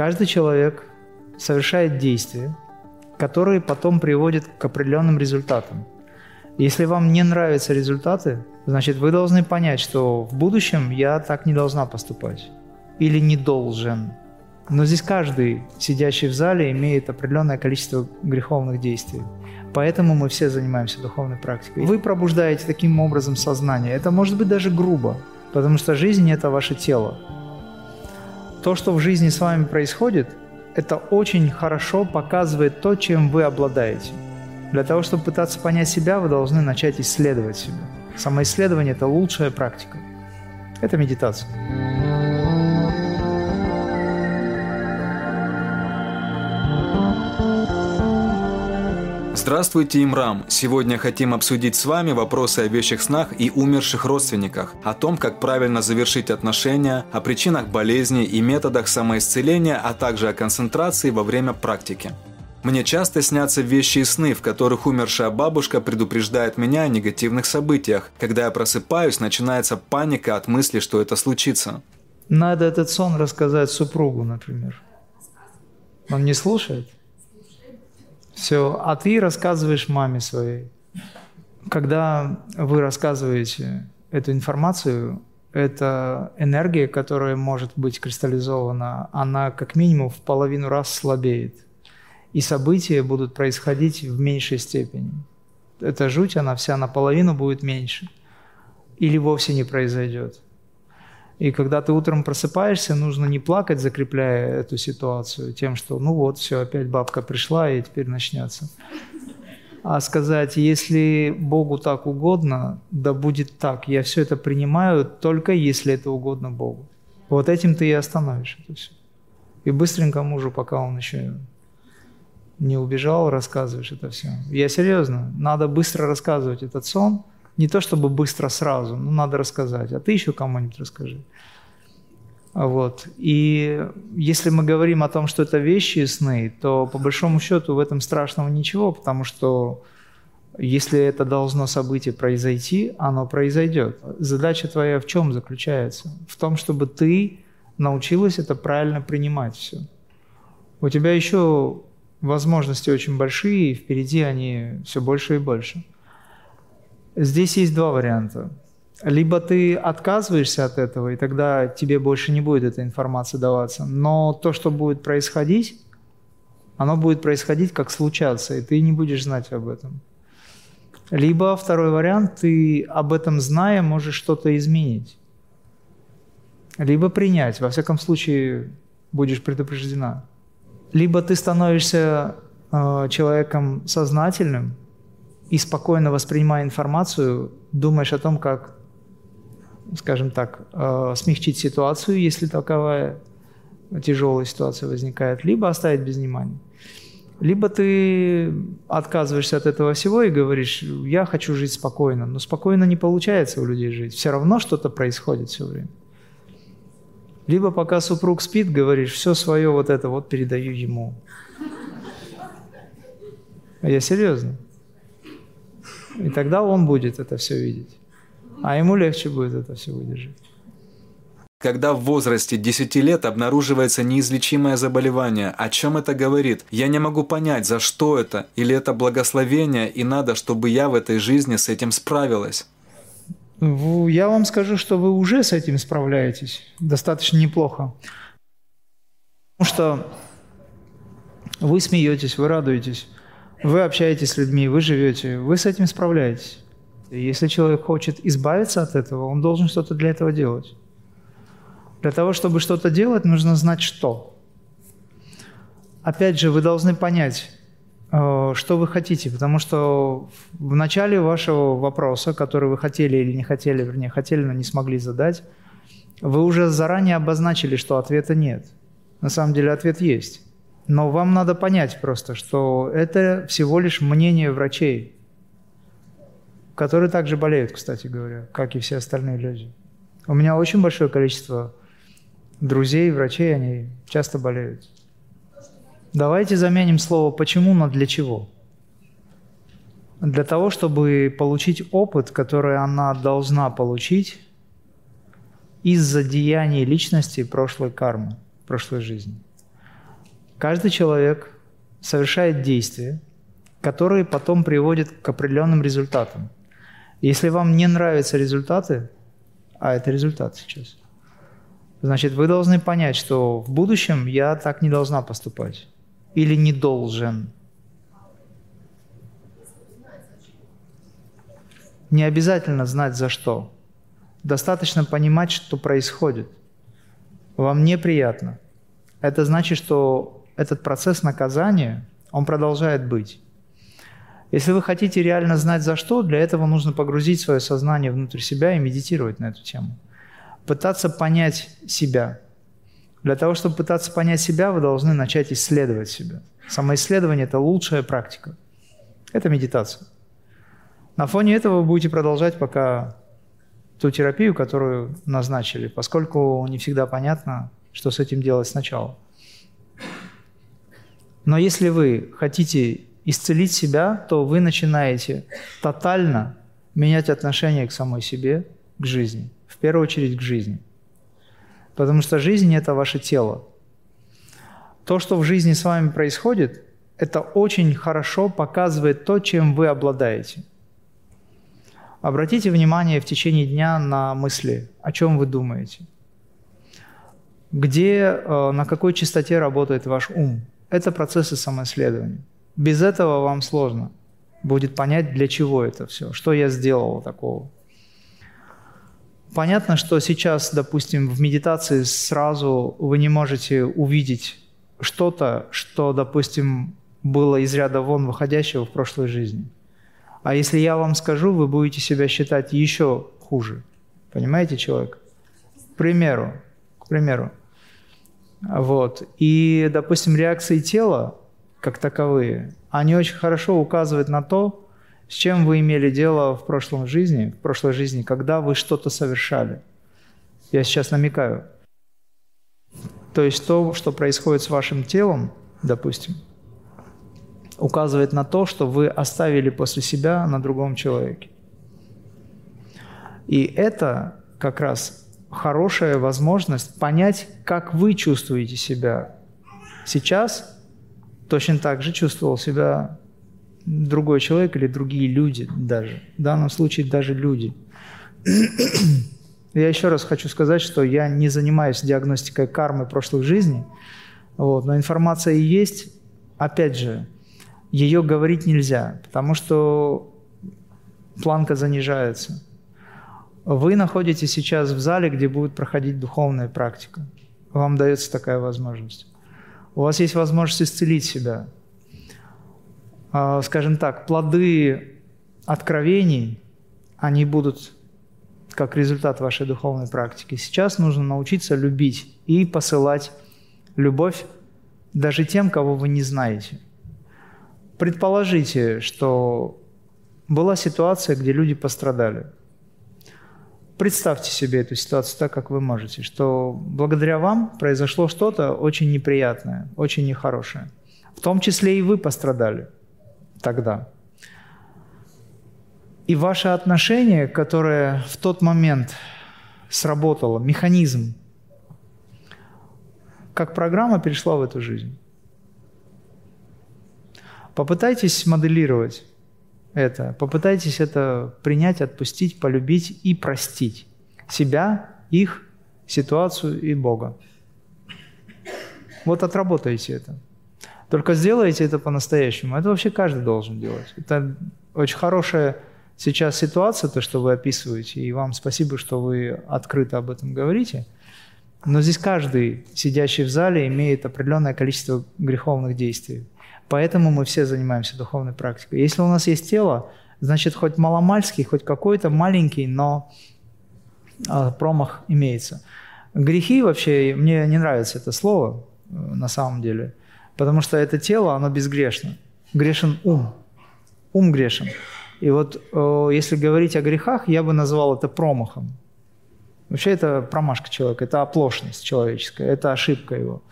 Каждый человек совершает действия, которые потом приводят к определенным результатам. Если вам не нравятся результаты, значит вы должны понять, что в будущем я так не должна поступать или не должен. Но здесь каждый, сидящий в зале, имеет определенное количество греховных действий. Поэтому мы все занимаемся духовной практикой. Вы пробуждаете таким образом сознание. Это может быть даже грубо, потому что жизнь – это ваше тело. То, что в жизни с вами происходит, это очень хорошо показывает то, чем вы обладаете. Для того, чтобы пытаться понять себя, вы должны начать исследовать себя. Самоисследование – это лучшая практика. Это медитация. Здравствуйте, Имрам! Сегодня хотим обсудить с вами вопросы о вещих снах и умерших родственниках, о том, как правильно завершить отношения, о причинах болезни и методах самоисцеления, а также о концентрации во время практики. Мне часто снятся вещи и сны, в которых умершая бабушка предупреждает меня о негативных событиях. Когда я просыпаюсь, начинается паника от мысли, что это случится. Надо этот сон рассказать супругу, например. Он не слушает? Все, а ты рассказываешь маме своей. Когда вы рассказываете эту информацию, эта энергия, которая может быть кристаллизована, она как минимум в половину раз слабеет – и события будут происходить в меньшей степени. Эта жуть, она вся наполовину будет меньше. Или вовсе не произойдет. И когда ты утром просыпаешься, нужно не плакать, закрепляя эту ситуацию тем, что ну вот, все, опять бабка пришла, и теперь начнется. А сказать, если Богу так угодно, да будет так. Я все это принимаю только если это угодно Богу. Вот этим ты и остановишь это все. И быстренько мужу, пока он еще не убежал, рассказываешь это все. Я серьезно, надо быстро рассказывать этот сон. Не то чтобы быстро сразу, но надо рассказать. А ты еще кому-нибудь расскажи. Вот. И если мы говорим о том, что это вещи и сны, то по большому счету в этом страшного ничего, потому что если это должно событие произойти, оно произойдет. Задача твоя в чем заключается? В том, чтобы ты научилась это правильно принимать все. У тебя еще возможности очень большие, и впереди они все больше и больше. Здесь есть два варианта. Либо ты отказываешься от этого, и тогда тебе больше не будет эта информация даваться. Но то, что будет происходить, оно будет происходить как случаться, и ты не будешь знать об этом. Либо второй вариант, ты об этом зная можешь что-то изменить. Либо принять. Во всяком случае, будешь предупреждена либо ты становишься э, человеком сознательным и спокойно воспринимая информацию, думаешь о том, как, скажем так, э, смягчить ситуацию, если таковая тяжелая ситуация возникает, либо оставить без внимания. Либо ты отказываешься от этого всего и говоришь, я хочу жить спокойно. Но спокойно не получается у людей жить. Все равно что-то происходит все время. Либо пока супруг спит, говоришь, все свое вот это вот передаю ему. А я серьезно. И тогда он будет это все видеть. А ему легче будет это все выдержать. Когда в возрасте 10 лет обнаруживается неизлечимое заболевание, о чем это говорит? Я не могу понять, за что это, или это благословение, и надо, чтобы я в этой жизни с этим справилась. Я вам скажу, что вы уже с этим справляетесь достаточно неплохо. Потому что вы смеетесь, вы радуетесь, вы общаетесь с людьми, вы живете, вы с этим справляетесь. Если человек хочет избавиться от этого, он должен что-то для этого делать. Для того, чтобы что-то делать, нужно знать что. Опять же, вы должны понять, Э, что вы хотите, потому что в начале вашего вопроса, который вы хотели или не хотели, вернее, хотели, но не смогли задать, вы уже заранее обозначили, что ответа нет. На самом деле ответ есть. Но вам надо понять просто, что это всего лишь мнение врачей, которые также болеют, кстати говоря, как и все остальные люди. У меня очень большое количество друзей, врачей, они часто болеют. Давайте заменим слово «почему» на «для чего». Для того, чтобы получить опыт, который она должна получить из-за деяний личности прошлой кармы, прошлой жизни. Каждый человек совершает действия, которые потом приводят к определенным результатам. Если вам не нравятся результаты, а это результат сейчас, значит, вы должны понять, что в будущем я так не должна поступать или не должен. Не обязательно знать за что. Достаточно понимать, что происходит. Вам неприятно. Это значит, что этот процесс наказания, он продолжает быть. Если вы хотите реально знать за что, для этого нужно погрузить свое сознание внутрь себя и медитировать на эту тему. Пытаться понять себя. Для того, чтобы пытаться понять себя, вы должны начать исследовать себя. Самоисследование – это лучшая практика. Это медитация. На фоне этого вы будете продолжать пока ту терапию, которую назначили, поскольку не всегда понятно, что с этим делать сначала. Но если вы хотите исцелить себя, то вы начинаете тотально менять отношение к самой себе, к жизни. В первую очередь к жизни. Потому что жизнь – это ваше тело. То, что в жизни с вами происходит, это очень хорошо показывает то, чем вы обладаете. Обратите внимание в течение дня на мысли, о чем вы думаете. Где, э, на какой частоте работает ваш ум. Это процессы самоисследования. Без этого вам сложно будет понять, для чего это все, что я сделал такого. Понятно, что сейчас, допустим, в медитации сразу вы не можете увидеть что-то, что, допустим, было из ряда вон выходящего в прошлой жизни. А если я вам скажу, вы будете себя считать еще хуже. Понимаете, человек? К примеру, к примеру. Вот. И, допустим, реакции тела как таковые, они очень хорошо указывают на то, с чем вы имели дело в прошлом жизни, в прошлой жизни, когда вы что-то совершали. Я сейчас намекаю. То есть то, что происходит с вашим телом, допустим, указывает на то, что вы оставили после себя на другом человеке. И это как раз хорошая возможность понять, как вы чувствуете себя сейчас точно так же чувствовал себя другой человек или другие люди даже. В данном случае даже люди. Я еще раз хочу сказать, что я не занимаюсь диагностикой кармы прошлых жизней, вот, но информация есть. Опять же, ее говорить нельзя, потому что планка занижается. Вы находитесь сейчас в зале, где будет проходить духовная практика. Вам дается такая возможность у вас есть возможность исцелить себя. А, скажем так, плоды откровений, они будут как результат вашей духовной практики. Сейчас нужно научиться любить и посылать любовь даже тем, кого вы не знаете. Предположите, что была ситуация, где люди пострадали – Представьте себе эту ситуацию так, как вы можете, что благодаря вам произошло что-то очень неприятное, очень нехорошее. В том числе и вы пострадали тогда. И ваше отношение, которое в тот момент сработало, механизм, как программа перешла в эту жизнь. Попытайтесь моделировать это. Попытайтесь это принять, отпустить, полюбить и простить себя, их, ситуацию и Бога. Вот отработайте это. Только сделайте это по-настоящему. Это вообще каждый должен делать. Это очень хорошая сейчас ситуация, то, что вы описываете, и вам спасибо, что вы открыто об этом говорите. Но здесь каждый, сидящий в зале, имеет определенное количество греховных действий. Поэтому мы все занимаемся духовной практикой. Если у нас есть тело, значит, хоть маломальский, хоть какой-то маленький, но а, промах имеется. Грехи вообще, мне не нравится это слово э, на самом деле, потому что это тело, оно безгрешно. Грешен ум. Ум грешен. И вот э, если говорить о грехах, я бы назвал это промахом. Вообще это промашка человека, это оплошность человеческая, это ошибка его.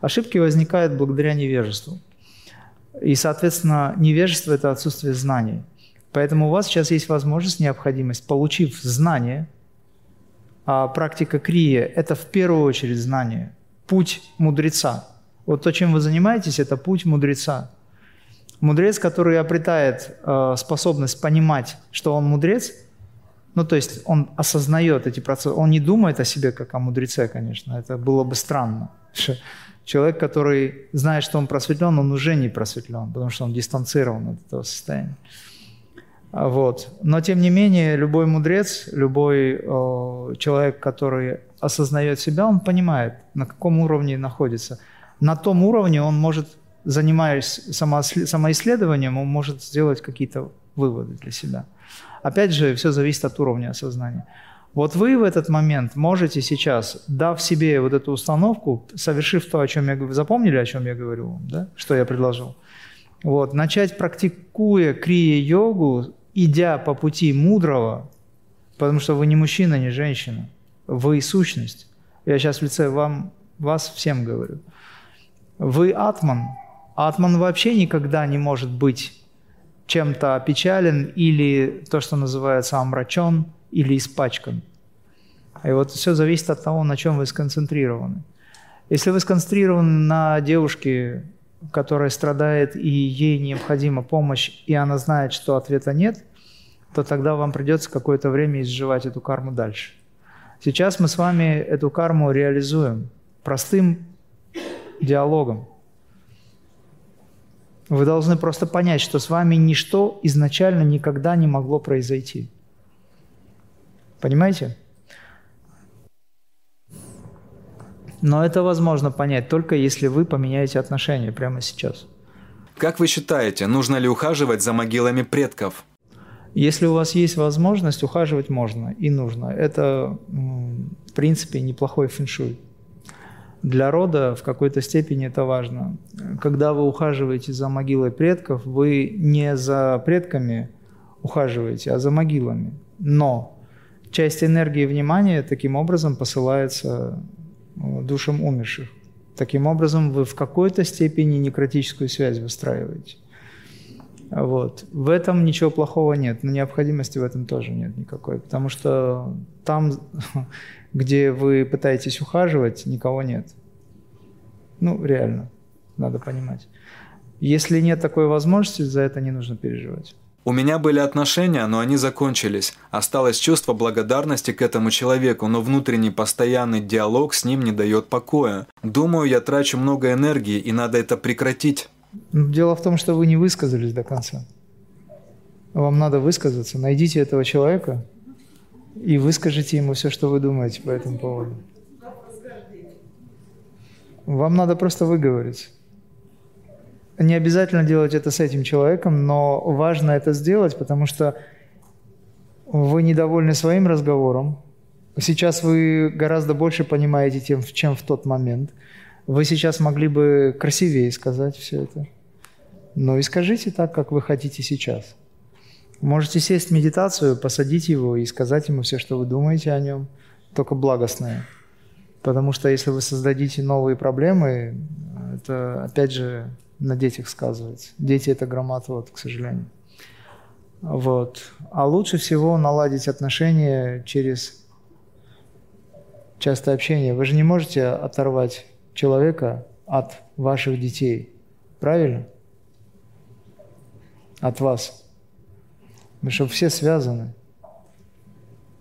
Ошибки возникают благодаря невежеству. И, соответственно, невежество – это отсутствие знаний. Поэтому у вас сейчас есть возможность, необходимость, получив знание, а практика крия – это в первую очередь знание, путь мудреца. Вот то, чем вы занимаетесь, это путь мудреца. Мудрец, который обретает э, способность понимать, что он мудрец, ну, то есть он осознает эти процессы, он не думает о себе как о мудреце, конечно, это было бы странно. Человек, который знает, что он просветлен, он уже не просветлен, потому что он дистанцирован от этого состояния. А, вот. Но тем не менее, любой мудрец, любой э, человек, который осознает себя, он понимает, на каком уровне находится. На том уровне он может, занимаясь самоисследованием, он может сделать какие-то выводы для себя. Опять же, все зависит от уровня осознания. Вот вы в этот момент можете сейчас, дав себе вот эту установку, совершив то, о чем я говорю, запомнили, о чем я говорю, да? что я предложил? Вот, начать, практикуя крия-йогу, идя по пути мудрого, потому что вы не мужчина, не женщина, вы сущность. Я сейчас в лице вам, вас всем говорю. Вы атман. Атман вообще никогда не может быть чем-то опечален или то, что называется омрачен или испачкан. И вот все зависит от того, на чем вы сконцентрированы. Если вы сконцентрированы на девушке, которая страдает, и ей необходима помощь, и она знает, что ответа нет, то тогда вам придется какое-то время изживать эту карму дальше. Сейчас мы с вами эту карму реализуем простым диалогом. Вы должны просто понять, что с вами ничто изначально никогда не могло произойти. Понимаете? Но это возможно понять только если вы поменяете отношения прямо сейчас. Как вы считаете, нужно ли ухаживать за могилами предков? Если у вас есть возможность, ухаживать можно и нужно. Это, в принципе, неплохой фэншуй. Для рода в какой-то степени это важно. Когда вы ухаживаете за могилой предков, вы не за предками ухаживаете, а за могилами. Но часть энергии внимания таким образом посылается э, душам умерших. Таким образом, вы в какой-то степени некротическую связь выстраиваете. Вот. В этом ничего плохого нет, но необходимости в этом тоже нет никакой, потому что там, где вы пытаетесь ухаживать, никого нет. Ну, реально, надо понимать. Если нет такой возможности, за это не нужно переживать. У меня были отношения, но они закончились. Осталось чувство благодарности к этому человеку, но внутренний постоянный диалог с ним не дает покоя. Думаю, я трачу много энергии, и надо это прекратить. Ну, дело в том, что вы не высказались до конца. Вам надо высказаться. Найдите этого человека и выскажите ему все, что вы думаете по этому поводу. Вам надо просто выговорить. Не обязательно делать это с этим человеком, но важно это сделать, потому что вы недовольны своим разговором. Сейчас вы гораздо больше понимаете, тем, чем в тот момент – вы сейчас могли бы красивее сказать все это. Но и скажите так, как вы хотите сейчас. Можете сесть в медитацию, посадить его и сказать ему все, что вы думаете о нем, только благостное. Потому что если вы создадите новые проблемы, это опять же на детях сказывается. Дети – это громоотвод, к сожалению. Вот. А лучше всего наладить отношения через частое общение. Вы же не можете оторвать человека от ваших детей. Правильно? От вас. Потому что все связаны.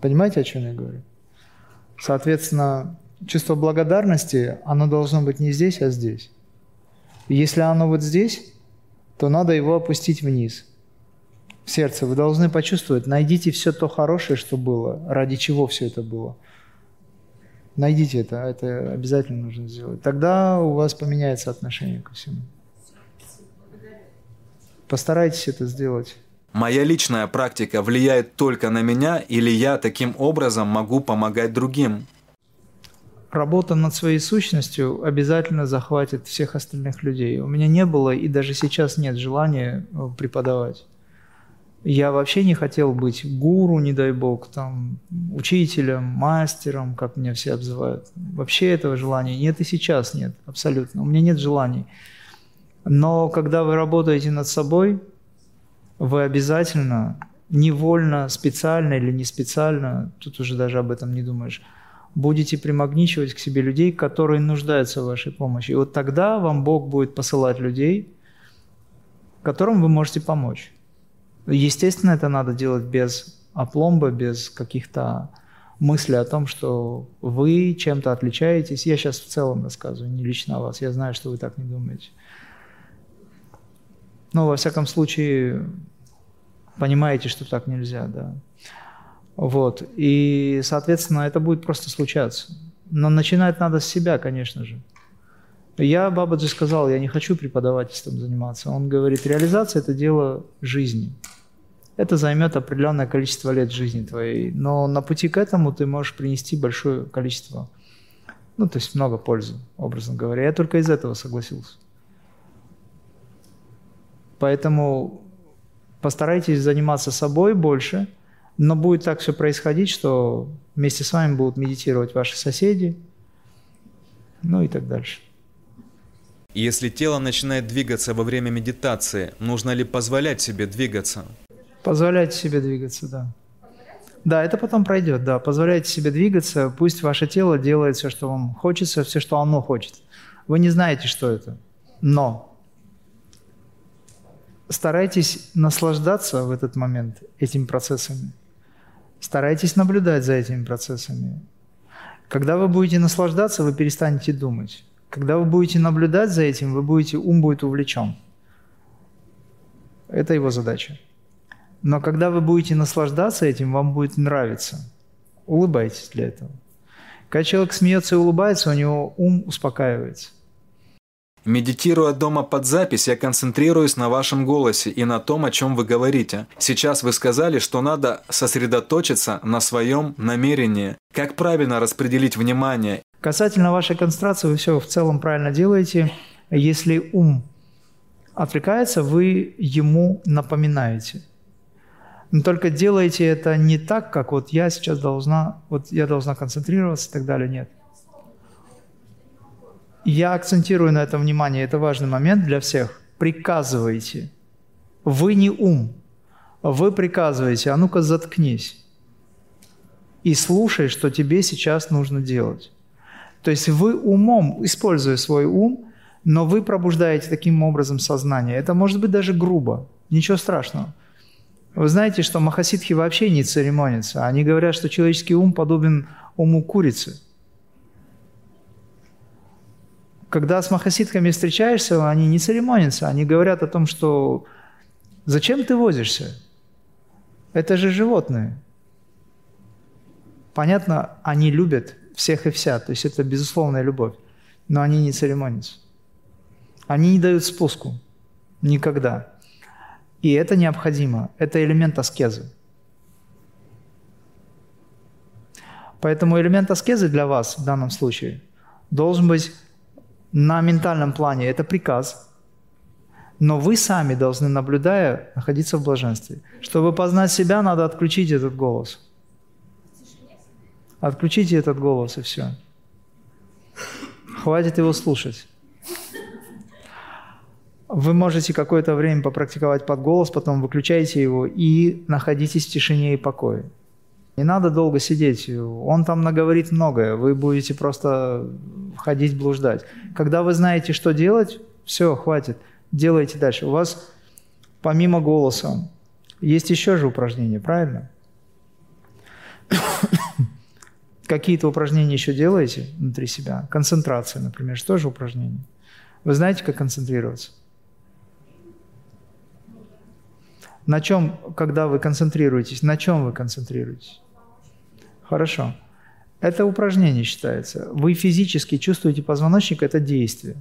Понимаете, о чем я говорю? Соответственно, чувство благодарности, оно должно быть не здесь, а здесь. Если оно вот здесь, то надо его опустить вниз. В сердце вы должны почувствовать, найдите все то хорошее, что было, ради чего все это было – Найдите это, это обязательно нужно сделать. Тогда у вас поменяется отношение ко всему. Постарайтесь это сделать. Моя личная практика влияет только на меня или я таким образом могу помогать другим? Работа над своей сущностью обязательно захватит всех остальных людей. У меня не было и даже сейчас нет желания э, преподавать. Я вообще не хотел быть гуру, не дай бог, там, учителем, мастером, как меня все обзывают. Вообще этого желания нет и сейчас нет, абсолютно. У меня нет желаний. Но когда вы работаете над собой, вы обязательно, невольно, специально или не специально, тут уже даже об этом не думаешь, будете примагничивать к себе людей, которые нуждаются в вашей помощи. И вот тогда вам Бог будет посылать людей, которым вы можете помочь. Естественно, это надо делать без опломба, без каких-то мыслей о том, что вы чем-то отличаетесь. Я сейчас в целом рассказываю, не лично о вас. Я знаю, что вы так не думаете. Но, во всяком случае, понимаете, что так нельзя, да. Вот. И, соответственно, это будет просто случаться. Но начинать надо с себя, конечно же. Я Бабаджи сказал, я не хочу преподавательством заниматься. Он говорит, реализация – это дело жизни. Это займет определенное количество лет жизни твоей. Но на пути к этому ты можешь принести большое количество, ну, то есть много пользы, образно говоря. Я только из этого согласился. Поэтому постарайтесь заниматься собой больше, но будет так все происходить, что вместе с вами будут медитировать ваши соседи, ну и так дальше. Если тело начинает двигаться во время медитации, нужно ли позволять себе двигаться? Позволяйте себе двигаться, да. Да, это потом пройдет, да. Позволяйте себе двигаться, пусть ваше тело делает все, что вам хочется, все, что оно хочет. Вы не знаете, что это. Но старайтесь наслаждаться в этот момент этими процессами. Старайтесь наблюдать за этими процессами. Когда вы будете наслаждаться, вы перестанете думать. Когда вы будете наблюдать за этим, вы будете, ум будет увлечен. Это его задача. Но когда вы будете наслаждаться этим, вам будет нравиться. Улыбайтесь для этого. Когда человек смеется и улыбается, у него ум успокаивается. Медитируя дома под запись, я концентрируюсь на вашем голосе и на том, о чем вы говорите. Сейчас вы сказали, что надо сосредоточиться на своем намерении. Как правильно распределить внимание? Касательно вашей концентрации, вы все в целом правильно делаете. Если ум отвлекается, вы ему напоминаете. Но только делайте это не так, как вот я сейчас должна, вот я должна концентрироваться и так далее. Нет. Я акцентирую на этом внимание, это важный момент для всех. Приказывайте. Вы не ум. Вы приказываете, а ну-ка заткнись. И слушай, что тебе сейчас нужно делать. То есть вы умом, используя свой ум, но вы пробуждаете таким образом сознание. Это может быть даже грубо, ничего страшного. Вы знаете, что махасидхи вообще не церемонятся. Они говорят, что человеческий ум подобен уму курицы – когда с махасидками встречаешься, они не церемонятся, они говорят о том, что зачем ты возишься? Это же животные. Понятно, они любят всех и вся, то есть это безусловная любовь, но они не церемонятся. Они не дают спуску никогда. И это необходимо, это элемент аскезы. Поэтому элемент аскезы для вас в данном случае должен быть на ментальном плане это приказ, но вы сами должны, наблюдая, находиться в блаженстве. Чтобы познать себя, надо отключить этот голос. Отключите этот голос и все. Хватит его слушать. Вы можете какое-то время попрактиковать под голос, потом выключаете его и находитесь в тишине и покое. Не надо долго сидеть, он там наговорит многое, вы будете просто ходить блуждать. Когда вы знаете, что делать, все, хватит, делайте дальше. У вас помимо голоса есть еще же упражнения, правильно? Какие-то упражнения еще делаете внутри себя? Концентрация, например, что же упражнение? Вы знаете, как концентрироваться? На чем, когда вы концентрируетесь, на чем вы концентрируетесь? Хорошо. Это упражнение считается. Вы физически чувствуете позвоночник – это действие.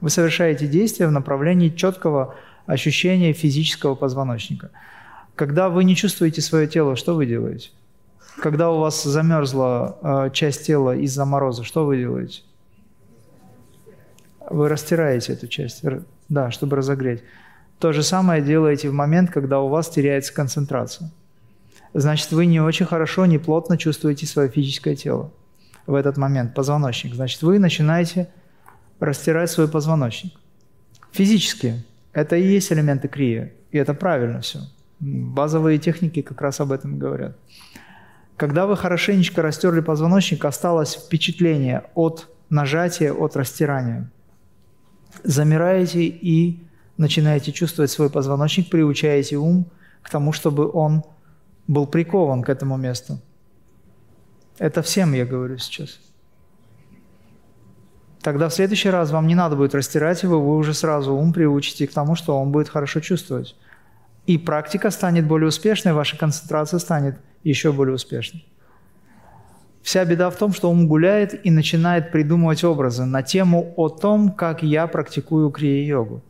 Вы совершаете действие в направлении четкого ощущения физического позвоночника. Когда вы не чувствуете свое тело, что вы делаете? Когда у вас замерзла э, часть тела из-за мороза, что вы делаете? Вы растираете эту часть, да, чтобы разогреть. То же самое делаете в момент, когда у вас теряется концентрация значит, вы не очень хорошо, не плотно чувствуете свое физическое тело в этот момент, позвоночник. Значит, вы начинаете растирать свой позвоночник. Физически. Это и есть элементы крия. И это правильно все. Базовые техники как раз об этом говорят. Когда вы хорошенечко растерли позвоночник, осталось впечатление от нажатия, от растирания. Замираете и начинаете чувствовать свой позвоночник, приучаете ум к тому, чтобы он был прикован к этому месту. Это всем я говорю сейчас. Тогда в следующий раз вам не надо будет растирать его, вы уже сразу ум приучите к тому, что он будет хорошо чувствовать. И практика станет более успешной, ваша концентрация станет еще более успешной. Вся беда в том, что ум гуляет и начинает придумывать образы на тему о том, как я практикую крия-йогу.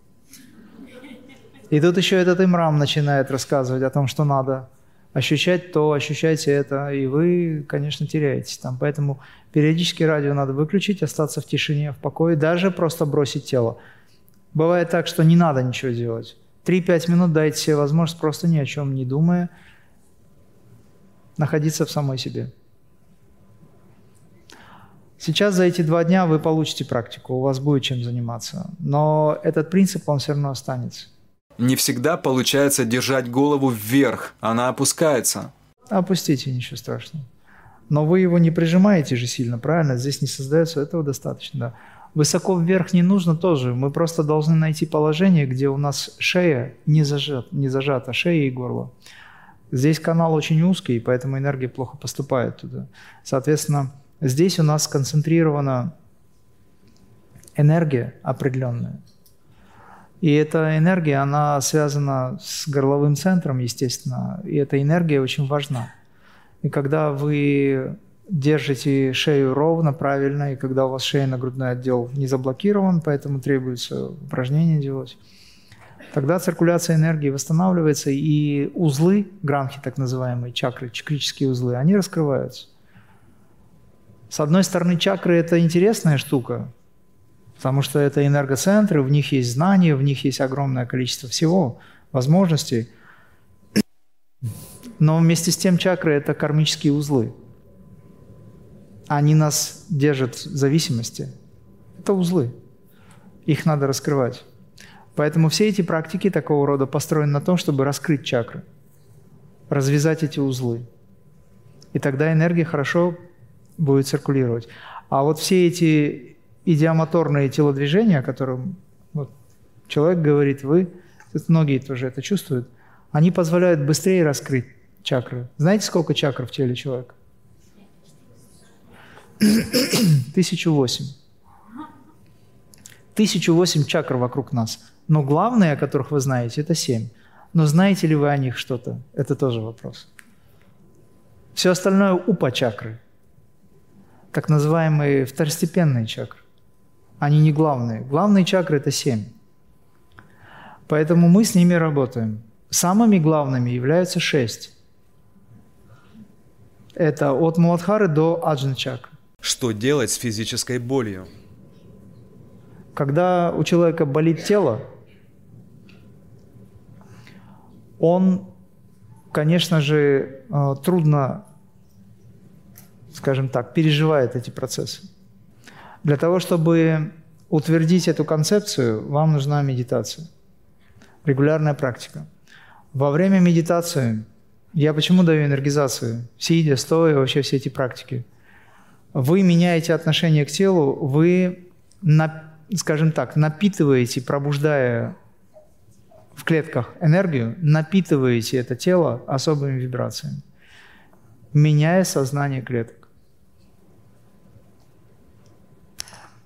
И тут еще этот имрам начинает рассказывать о том, что надо ощущать то, ощущайте это, и вы, конечно, теряетесь там. Поэтому периодически радио надо выключить, остаться в тишине, в покое, даже просто бросить тело. Бывает так, что не надо ничего делать. 3-5 минут дайте себе возможность, просто ни о чем не думая, находиться в самой себе. Сейчас за эти два дня вы получите практику, у вас будет чем заниматься. Но этот принцип, он все равно останется. Не всегда получается держать голову вверх, она опускается. Опустите, ничего страшного. Но вы его не прижимаете же сильно, правильно? Здесь не создается, этого достаточно, да. Высоко вверх не нужно тоже. Мы просто должны найти положение, где у нас шея не, зажат, не зажата, шея и горло. Здесь канал очень узкий, поэтому энергия плохо поступает туда. Соответственно, здесь у нас сконцентрирована энергия определенная. И эта энергия, она связана с горловым центром, естественно, и эта энергия очень важна. И когда вы держите шею ровно, правильно, и когда у вас шейно-грудной отдел не заблокирован, поэтому требуется упражнения делать, тогда циркуляция энергии восстанавливается, и узлы, грамхи так называемые, чакры, чакрические узлы, они раскрываются. С одной стороны, чакры – это интересная штука, потому что это энергоцентры, в них есть знания, в них есть огромное количество всего, возможностей. Но вместе с тем чакры – это кармические узлы. Они нас держат в зависимости. Это узлы. Их надо раскрывать. Поэтому все эти практики такого рода построены на том, чтобы раскрыть чакры, развязать эти узлы. И тогда энергия хорошо будет циркулировать. А вот все эти идиомоторные телодвижения, о которых вот, человек говорит, вы, многие тоже это чувствуют, они позволяют быстрее раскрыть чакры. Знаете, сколько чакр в теле человека? Тысячу восемь. Тысячу восемь чакр вокруг нас. Но главные, о которых вы знаете, это семь. Но знаете ли вы о них что-то? Это тоже вопрос. Все остальное упа-чакры, так называемые второстепенные чакры. Они не главные. Главные чакры – это семь. Поэтому мы с ними работаем. Самыми главными являются шесть. Это от Муладхары до Аджна чакры. Что делать с физической болью? Когда у человека болит тело, он, конечно же, э, трудно, скажем так, переживает эти процессы. Для того, чтобы утвердить эту концепцию, вам нужна медитация, регулярная практика. Во время медитации, я почему даю энергизацию, сидя, стоя, вообще все эти практики, вы меняете отношение к телу, вы, скажем так, напитываете, пробуждая в клетках энергию, напитываете это тело особыми вибрациями, меняя сознание клеток.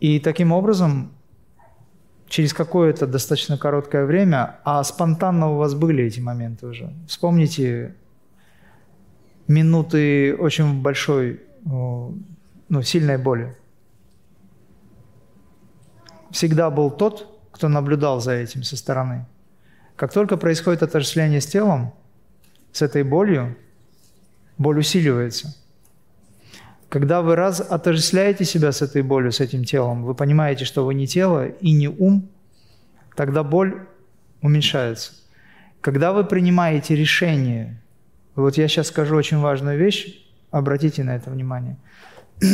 И таким образом, через какое-то достаточно короткое время, а спонтанно у вас были эти моменты уже. Вспомните минуты очень большой, ну, сильной боли. Всегда был тот, кто наблюдал за этим со стороны. Как только происходит отождествление с телом, с этой болью, боль усиливается – когда вы раз отождествляете себя с этой болью, с этим телом, вы понимаете, что вы не тело и не ум, тогда боль уменьшается. Когда вы принимаете решение, вот я сейчас скажу очень важную вещь, обратите на это внимание.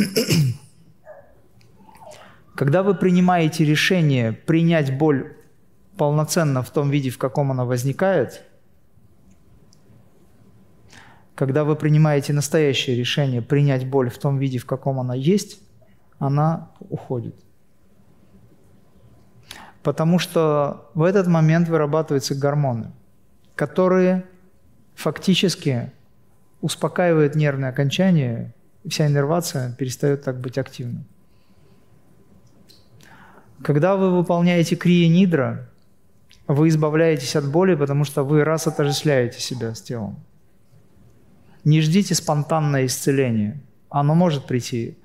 Когда вы принимаете решение принять боль полноценно в том виде, в каком она возникает – Когда вы принимаете настоящее решение принять боль в том виде, в каком она есть, она уходит. Потому что в этот момент вырабатываются гормоны, которые фактически успокаивают нервные окончания, и вся иннервация перестает так быть активной. Когда вы выполняете крия нидра, вы избавляетесь от боли, потому что вы раз отождествляете себя с телом. Не ждите спонтанное исцеление. Оно может прийти,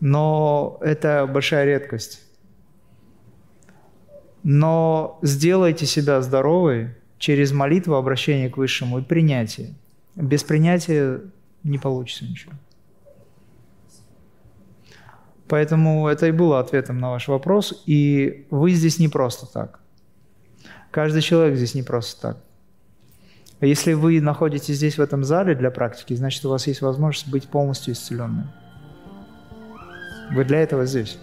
но это большая редкость. Но сделайте себя здоровой через молитву, обращение к Высшему и принятие. Без принятия не получится ничего. Поэтому это и было ответом на ваш вопрос. И вы здесь не просто так. Каждый человек здесь не просто так. Если вы находитесь здесь, в этом зале для практики, значит, у вас есть возможность быть полностью исцеленным. Вы для этого здесь.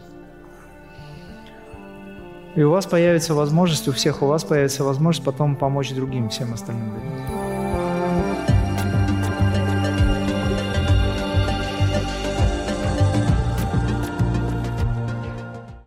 И у вас появится возможность, у всех у вас появится возможность потом помочь другим, всем остальным людям.